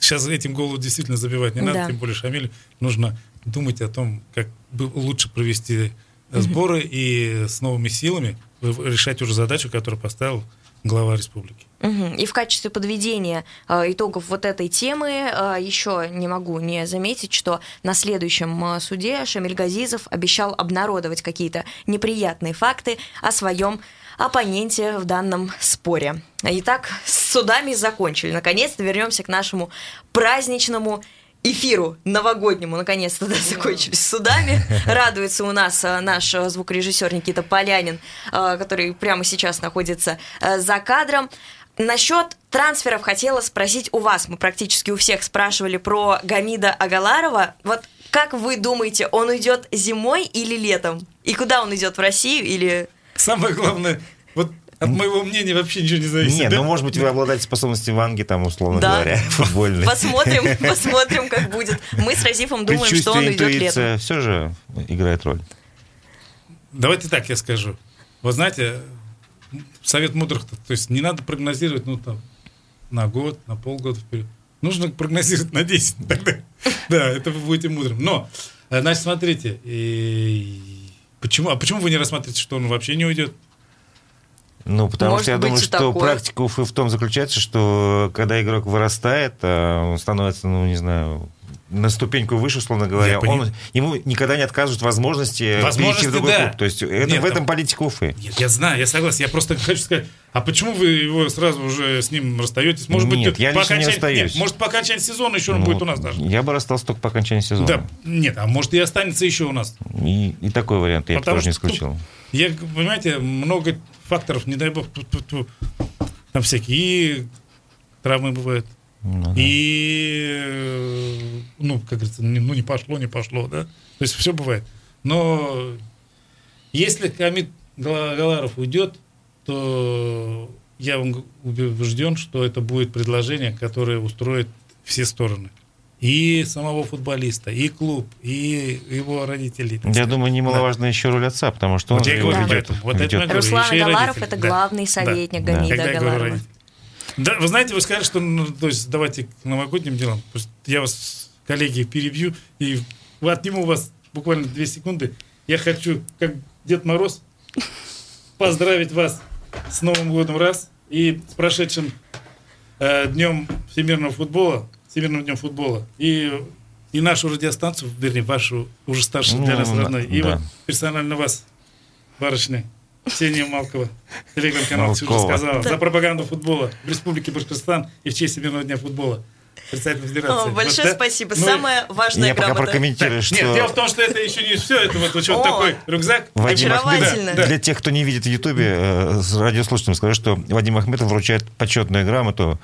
сейчас этим голову действительно забивать не надо, Да. тем более Шамилю нужно думать о том, как лучше провести сборы и с новыми силами решать уже задачу, которую поставил глава республики. Мгм. И в качестве подведения э, итогов вот этой темы э, еще не могу не заметить, что на следующем э, суде Шамиль Газизов обещал обнародовать какие-то неприятные факты о своем оппоненте в данном споре. Итак, с судами закончили. Наконец-то вернемся к нашему праздничному эфиру новогоднему, наконец-то да, закончились судами. Радуется у нас э, наш звукорежиссер Никита Полянин, э, который прямо сейчас находится э, за кадром. Насчет трансферов хотела спросить у вас. Мы практически у всех спрашивали про Гамида Агаларова. Вот как вы думаете, он уйдет зимой или летом? И куда он идет, в Россию или... Самое главное, вот от моего мнения вообще ничего не зависит. Нет, да? ну, может быть, вы обладаете способностью Ванги, там, условно Да. говоря, *laughs* футбольной. Посмотрим, *laughs* посмотрим, как будет. Мы с Разифом думаем, что он уйдет летом. интуиция все же играет роль. Давайте так я скажу. Вы знаете, совет мудрых, то есть не надо прогнозировать, ну, там, на год, на полгода вперед. Нужно прогнозировать на 10. *laughs* Тогда, да, это вы будете мудрым. Но, э, значит, смотрите, почему, а почему вы не рассматриваете, что он вообще не уйдет? Ну, потому Может что я думаю, что такое. практика Уфы в том заключается, что когда игрок вырастает, а он становится, ну, не знаю, на ступеньку выше, условно говоря, Я он, ему никогда не отказывают возможности, Возможности, перейти в другой да. клуб. То есть это, Нет, в этом политика Уфы. Нет, я знаю, я согласен. Я просто хочу сказать, а почему вы его сразу уже с ним расстаетесь? Может быть, Нет, я по лично не окончании- расстаюсь. нет, может, по окончании сезона еще он Ну, будет у нас даже. Я бы расстался только по окончании сезона. Да, нет, а может и останется еще у нас. И, и такой вариант я Потому тоже не что тут- исключил. Я, понимаете, много факторов, не дай бог, там всякие и травмы бывают, Ну, да. и, э, ну, как говорится, не- ну, не пошло, не пошло, да, то есть все бывает. Но если Хамид Гала- Галаров уйдет, то я вам убежден, что это будет предложение, которое устроит все стороны. И самого футболиста, и клуб, и его родителей. Я сказать. думаю, немаловажна еще роль отца, потому что он Вот я и говорю, его Да. ведет. поэтому. Вот ведет. я говорю, Руслан родители. это Да. главный советник Да. Гамида я говорю родители. Да, вы знаете, вы сказали, что ну, то есть давайте к новогодним делам. Я вас, коллеги, перебью и отниму у вас буквально две секунды. Я хочу, как Дед Мороз, поздравить вас с Новым годом раз и с прошедшим э, днем всемирного футбола, всемирным днем футбола. И, и нашу радиостанцию, вернее, вашу уже старшую для нас Ну, родной. И вот персонально вас, барышня, Ксения Малкова, телеграм-канал все уже сказала, за пропаганду футбола в Республике Башкортостан и в честь Всемирного дня футбола. Председатель Федерации. О, большое Вот, да? спасибо. Ну, Самая важная Я пока грамота. прокомментирую, так, что... Нет, дело в том, что это еще не все. Это вот, вот О, такой рюкзак. Вадим Очаровательно. Да, Для тех, кто не видит в Ютубе, э, с радиослушателям скажу, что Вадим Ахметов вручает почетную грамоту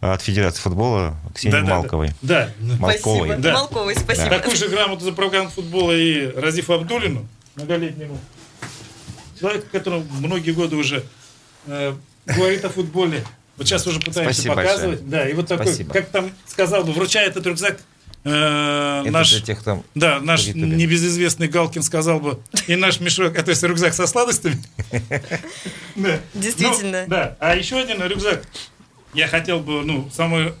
от Федерации футбола Ксении да, да, Малковой. Да. да. Малковой. Спасибо. Да. Малковой, спасибо. Такую же грамоту за пропаганду футбола и Разифу Абдулину, многолетнему человеку, который многие годы уже э, говорит о футболе. Вот сейчас уже пытаемся Спасибо показывать. большое. Да, и вот такой, Спасибо. как там сказал бы, вручает этот рюкзак э, Это наш... для тех, кто... Да, наш небезызвестный Галкин сказал бы, и наш мешок, а то есть рюкзак со сладостями. *laughs* Да. Действительно. Ну, Да, а еще один рюкзак. Я хотел бы, ну, самой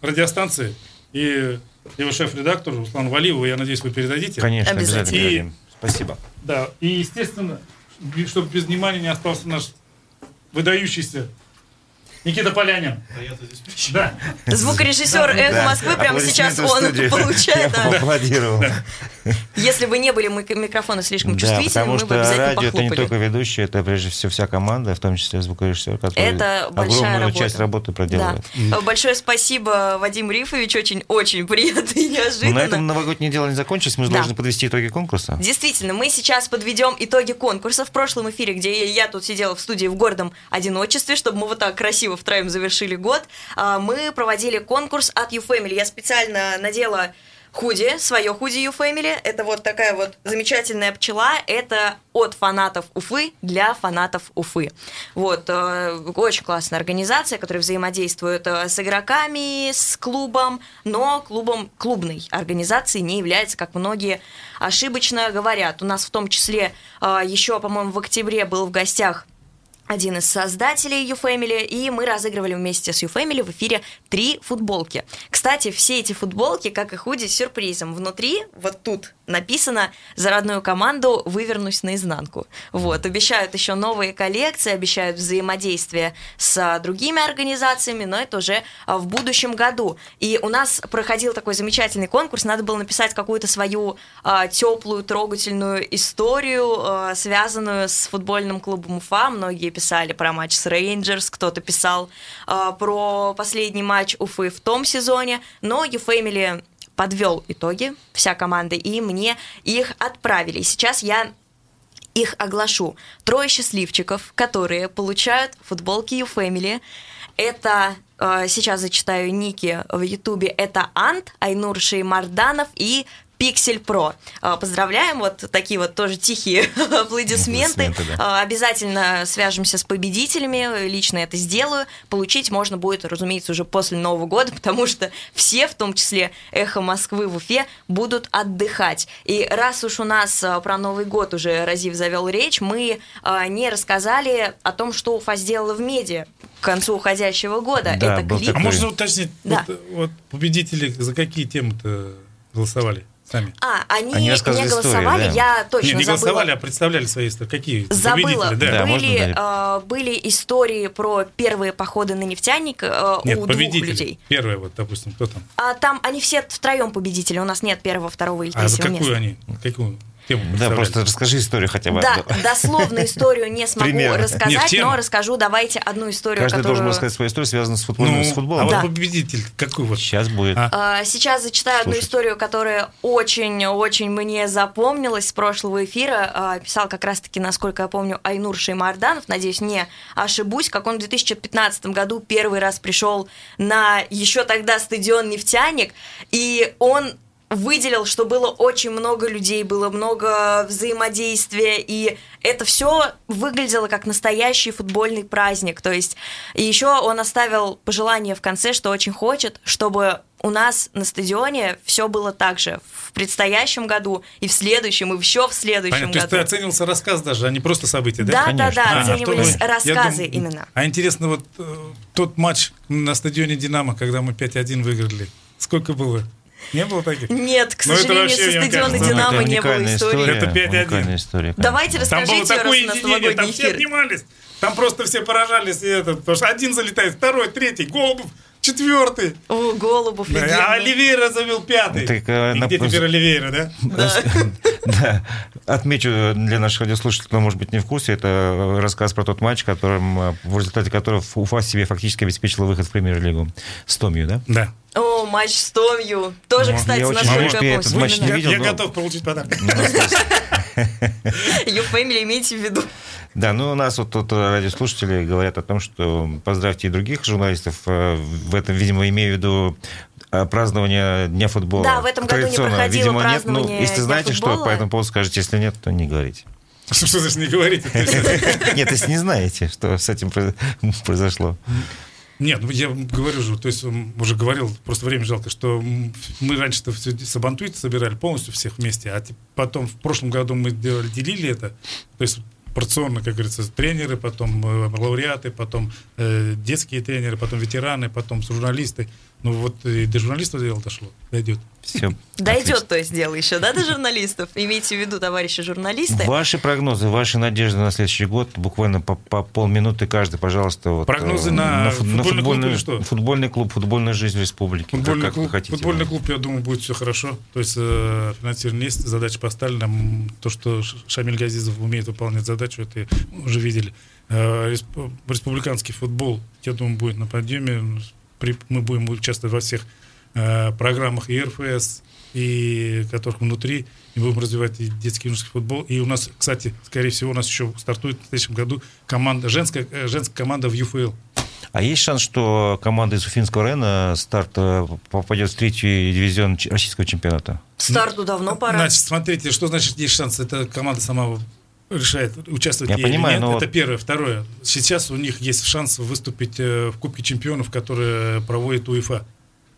радиостанции и его шеф-редактору Руслану Валиеву, я надеюсь, вы передадите. Конечно, Обязательно. Спасибо. Да, и, естественно, чтобы без внимания не остался наш выдающийся Никита Полянин. Да, Звукорежиссер «Эхо. Москвы» прямо сейчас он получает. Я поаплодировал. Если бы не были мы- микрофоны слишком чувствительными, мы бы обязательно радио это не только ведущий, это прежде всего вся команда, в том числе звукорежиссер, который огромную часть работы проделывает. Большое спасибо, Вадим Рифович, очень-очень приятно и Ну, на неожиданно. этом новогоднее дело не закончилось, мы должны подвести итоги конкурса. Действительно, мы сейчас подведем итоги конкурса в прошлом эфире, где я тут сидела в студии в гордом одиночестве, чтобы мы вот так красиво втроем завершили год. А, Мы проводили конкурс от YouFamily. Я специально надела худи, свое худи YouFamily. Это вот такая вот замечательная пчела. Это от фанатов Уфы для фанатов Уфы. Вот, э, очень классная организация, которая взаимодействует э, с игроками, с клубом, но клубом клубной организации не является, как многие ошибочно говорят. У нас в том числе э, еще, по-моему, в октябре был в гостях один из создателей YouFamily, и мы разыгрывали вместе с YouFamily в эфире три футболки. Кстати, все эти футболки, как и худи, с сюрпризом. Внутри, вот тут, написано «За родную команду вывернусь наизнанку». Вот, обещают еще новые коллекции, обещают взаимодействие с а, другими организациями, но это уже а, в будущем году. И у нас проходил такой замечательный конкурс, надо было написать какую-то свою а, теплую, трогательную историю, а, связанную с футбольным клубом Уфа. Многие писали про матч с Рейнджерс, кто-то писал а, про последний матч Уфы в том сезоне, но YouFamily подвел итоги, вся команда, и мне их отправили. Сейчас я их оглашу. Трое счастливчиков, которые получают футболки YouFamily. Это, э, сейчас зачитаю ники в Ютубе, это Ант, Айнур Шеймарданов и Пиксель Про. Э, Поздравляем, вот такие вот тоже тихие *laughs* аплодисменты. Аплодисменты, да. Э, Обязательно свяжемся с победителями, лично это сделаю. Получить можно будет, разумеется, уже после Нового года, *laughs* потому что все, в том числе Эхо Москвы в Уфе, будут отдыхать. И раз уж у нас э, про Новый год уже Разив завел речь, мы не рассказали о том, что Уфа сделала в медиа к концу уходящего года. Да, это клип. А такой. можно уточнить, Да. вот, вот победители за какие темы-то голосовали сами? А, они, Они не рассказывали историю, голосовали, да. я точно не, не забыла. голосовали, а представляли свои истории. Какие Забыла. Да. Да, были, э, были истории про первые походы на нефтяник э, Нет, у двух победители. людей. Первое, вот, допустим, кто там? А там они все втроем победители. У нас нет первого, второго или А за третьего какую места. они? Какую тему Да, просто расскажи историю хотя бы. Да, одну. дословно историю не смогу Примерно. рассказать, Нет, но расскажу. Давайте одну историю, Каждый которую... должен рассказать свою историю, связанную с футболом. Ну, с а футболом. вот Да. победитель какой вот? Сейчас будет. А. А, Сейчас зачитаю одну Слушайте. историю, которая очень-очень мне запомнилась с прошлого эфира. А, Писал как раз-таки, насколько я помню, Айнур Шеймарданов. Надеюсь, не ошибусь. Как он в 2015 году первый раз пришел на еще тогда стадион «Нефтяник», и он выделил, что было очень много людей, было много взаимодействия, и это все выглядело как настоящий футбольный праздник. То есть, и еще он оставил пожелание в конце, что очень хочет, чтобы у нас на стадионе все было так же в предстоящем году и в следующем, и еще в следующем Понятно, то есть году. ты оценивался рассказ даже, а не просто события, да? Да, да, Конечно. да, А, оценивались а рассказы дум- именно. А интересно, вот э, тот матч на стадионе «Динамо», когда мы 5-1 выиграли, сколько было? Не было таких? Нет, к Ну, сожалению, со стадиона Динамо не было истории. Это 5:1. Уникальная история. конечно. Давайте расскажите, раз у нас новогодний там все эфир. обнимались. Там просто все поражались. И это, потому что один залетает, второй, третий, Голубов, четвертый. О, Голубов, Да, легенда. а Оливейра завел пятый. Так, э, И на- где теперь Оливейра, да? *laughs* Да. Отмечу для наших радиослушателей, кто, может быть, не в курсе, это рассказ про тот матч, которым, э, в результате которого Уфа себе фактически обеспечила выход в премьер-лигу с Томью, да? Да. О, матч с Томью. Тоже, Ну, кстати, я очень насколько надеюсь, я я этот матч не вспоминаю. видел, Я но- готов получить подарок. Ну, You family имейте в виду. *laughs* Да, ну у нас вот тут радиослушатели говорят о том, что поздравьте и других журналистов. э, В этом, видимо, имею в виду э, празднование Дня футбола. Да, в этом году не проходило видимо, нет. Ну, празднование если Дня знаете, что футбола. по этому поводу скажете, если нет, то не говорите. *laughs* Что что значит не говорите? То *laughs* есть, Нет, если не знаете, что с этим произ- произошло. Нет, ну я говорю же, то есть уже говорил, просто время жалко, что мы раньше-то все сабантуйте собирали полностью всех вместе, а потом в прошлом году мы делали, делили это, то есть порционно, как говорится, тренеры, потом э, лауреаты, потом э, детские тренеры, потом ветераны, потом журналисты. Ну вот и до журналистов дело дошло, дойдет. Все. Дойдет, то есть, дело еще, да, до журналистов? Имейте в виду, товарищи журналисты. Ваши прогнозы, ваши надежды на следующий год, буквально по, по полминуты каждый, пожалуйста. Вот, Прогнозы э, на фут- футбольный клуб футбольный, или что? футбольный клуб, футбольная жизнь в республике. Как- Футбольный, как вы клуб, хотите. футбольный клуб, я думаю, будет все хорошо. То есть э, финансирование есть, задача поставлена. То, что Шамиль Газизов умеет выполнять задачу, это уже видели. Э, респ- республиканский футбол, я думаю, будет на подъеме. При- мы будем участвовать во всех э, программах и РФС, и которых внутри, и будем развивать и детский и юношеский футбол. И у нас, кстати, скорее всего, у нас еще стартует в следующем году команда, женская, э, женская команда в ЮФЛ. А есть шанс, что команда из Уфимского района старт э, попадет в третий дивизион российского чемпионата? Старту давно пора. Значит, смотрите, что значит есть шанс? Это команда сама решает, участвовать Я ей или понимаю, нет. но Это первое. Второе. Сейчас у них есть шанс выступить э, в Кубке чемпионов, которые проводит УЕФА.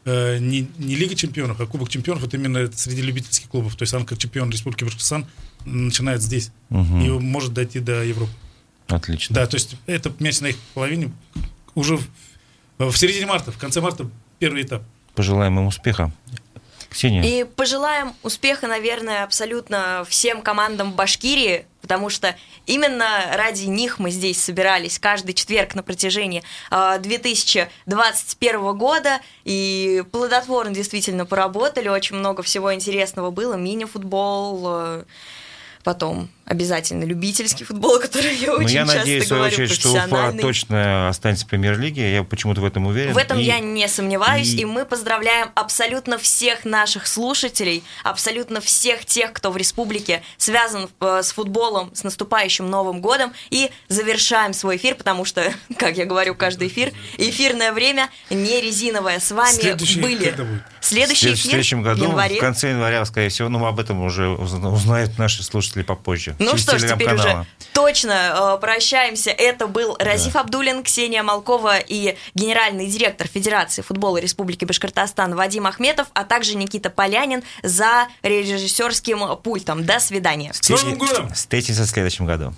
Э, Не, не Лига чемпионов, а Кубок чемпионов это именно среди любительских клубов. То есть он как чемпион Республики Башкортостан начинает здесь Мгм. и может дойти до Европы. Отлично. Да, то есть это мяч на их половине уже в, в середине марта, в конце марта первый этап. Пожелаем им успеха. Ксения, И пожелаем успеха, наверное, абсолютно всем командам Башкирии, потому что именно ради них мы здесь собирались каждый четверг на протяжении э, 2021 года. И плодотворно действительно поработали, очень много всего интересного было, мини-футбол, э, потом обязательно любительский футбол, *laughs* который я ну, очень я часто надеюсь, в свою говорю, очередь, что Уфа точно останется в премьер-лиге. Я почему-то в этом уверен. В этом И- я не сомневаюсь, и- и... мы поздравляем абсолютно всех наших слушателей, абсолютно всех тех, кто в республике связан э, с футболом, с наступающим Новым годом, и завершаем свой эфир, потому что, *laughs* как я говорю каждый эфир, эфирное время не резиновое. С вами Следующий были следующий в эфир следующем году, в январе. в конце января, скорее всего, но мы об этом уже узна- узнают наши слушатели попозже. Ну что ж, теперь уже точно э, прощаемся. Это был Разиф Абдулин, Ксения Малкова и генеральный директор Федерации футбола Республики Башкортостан Вадим Ахметов, а также Никита Полянин за режиссерским пультом. До свидания. С Новым годом! Встретимся в следующем году.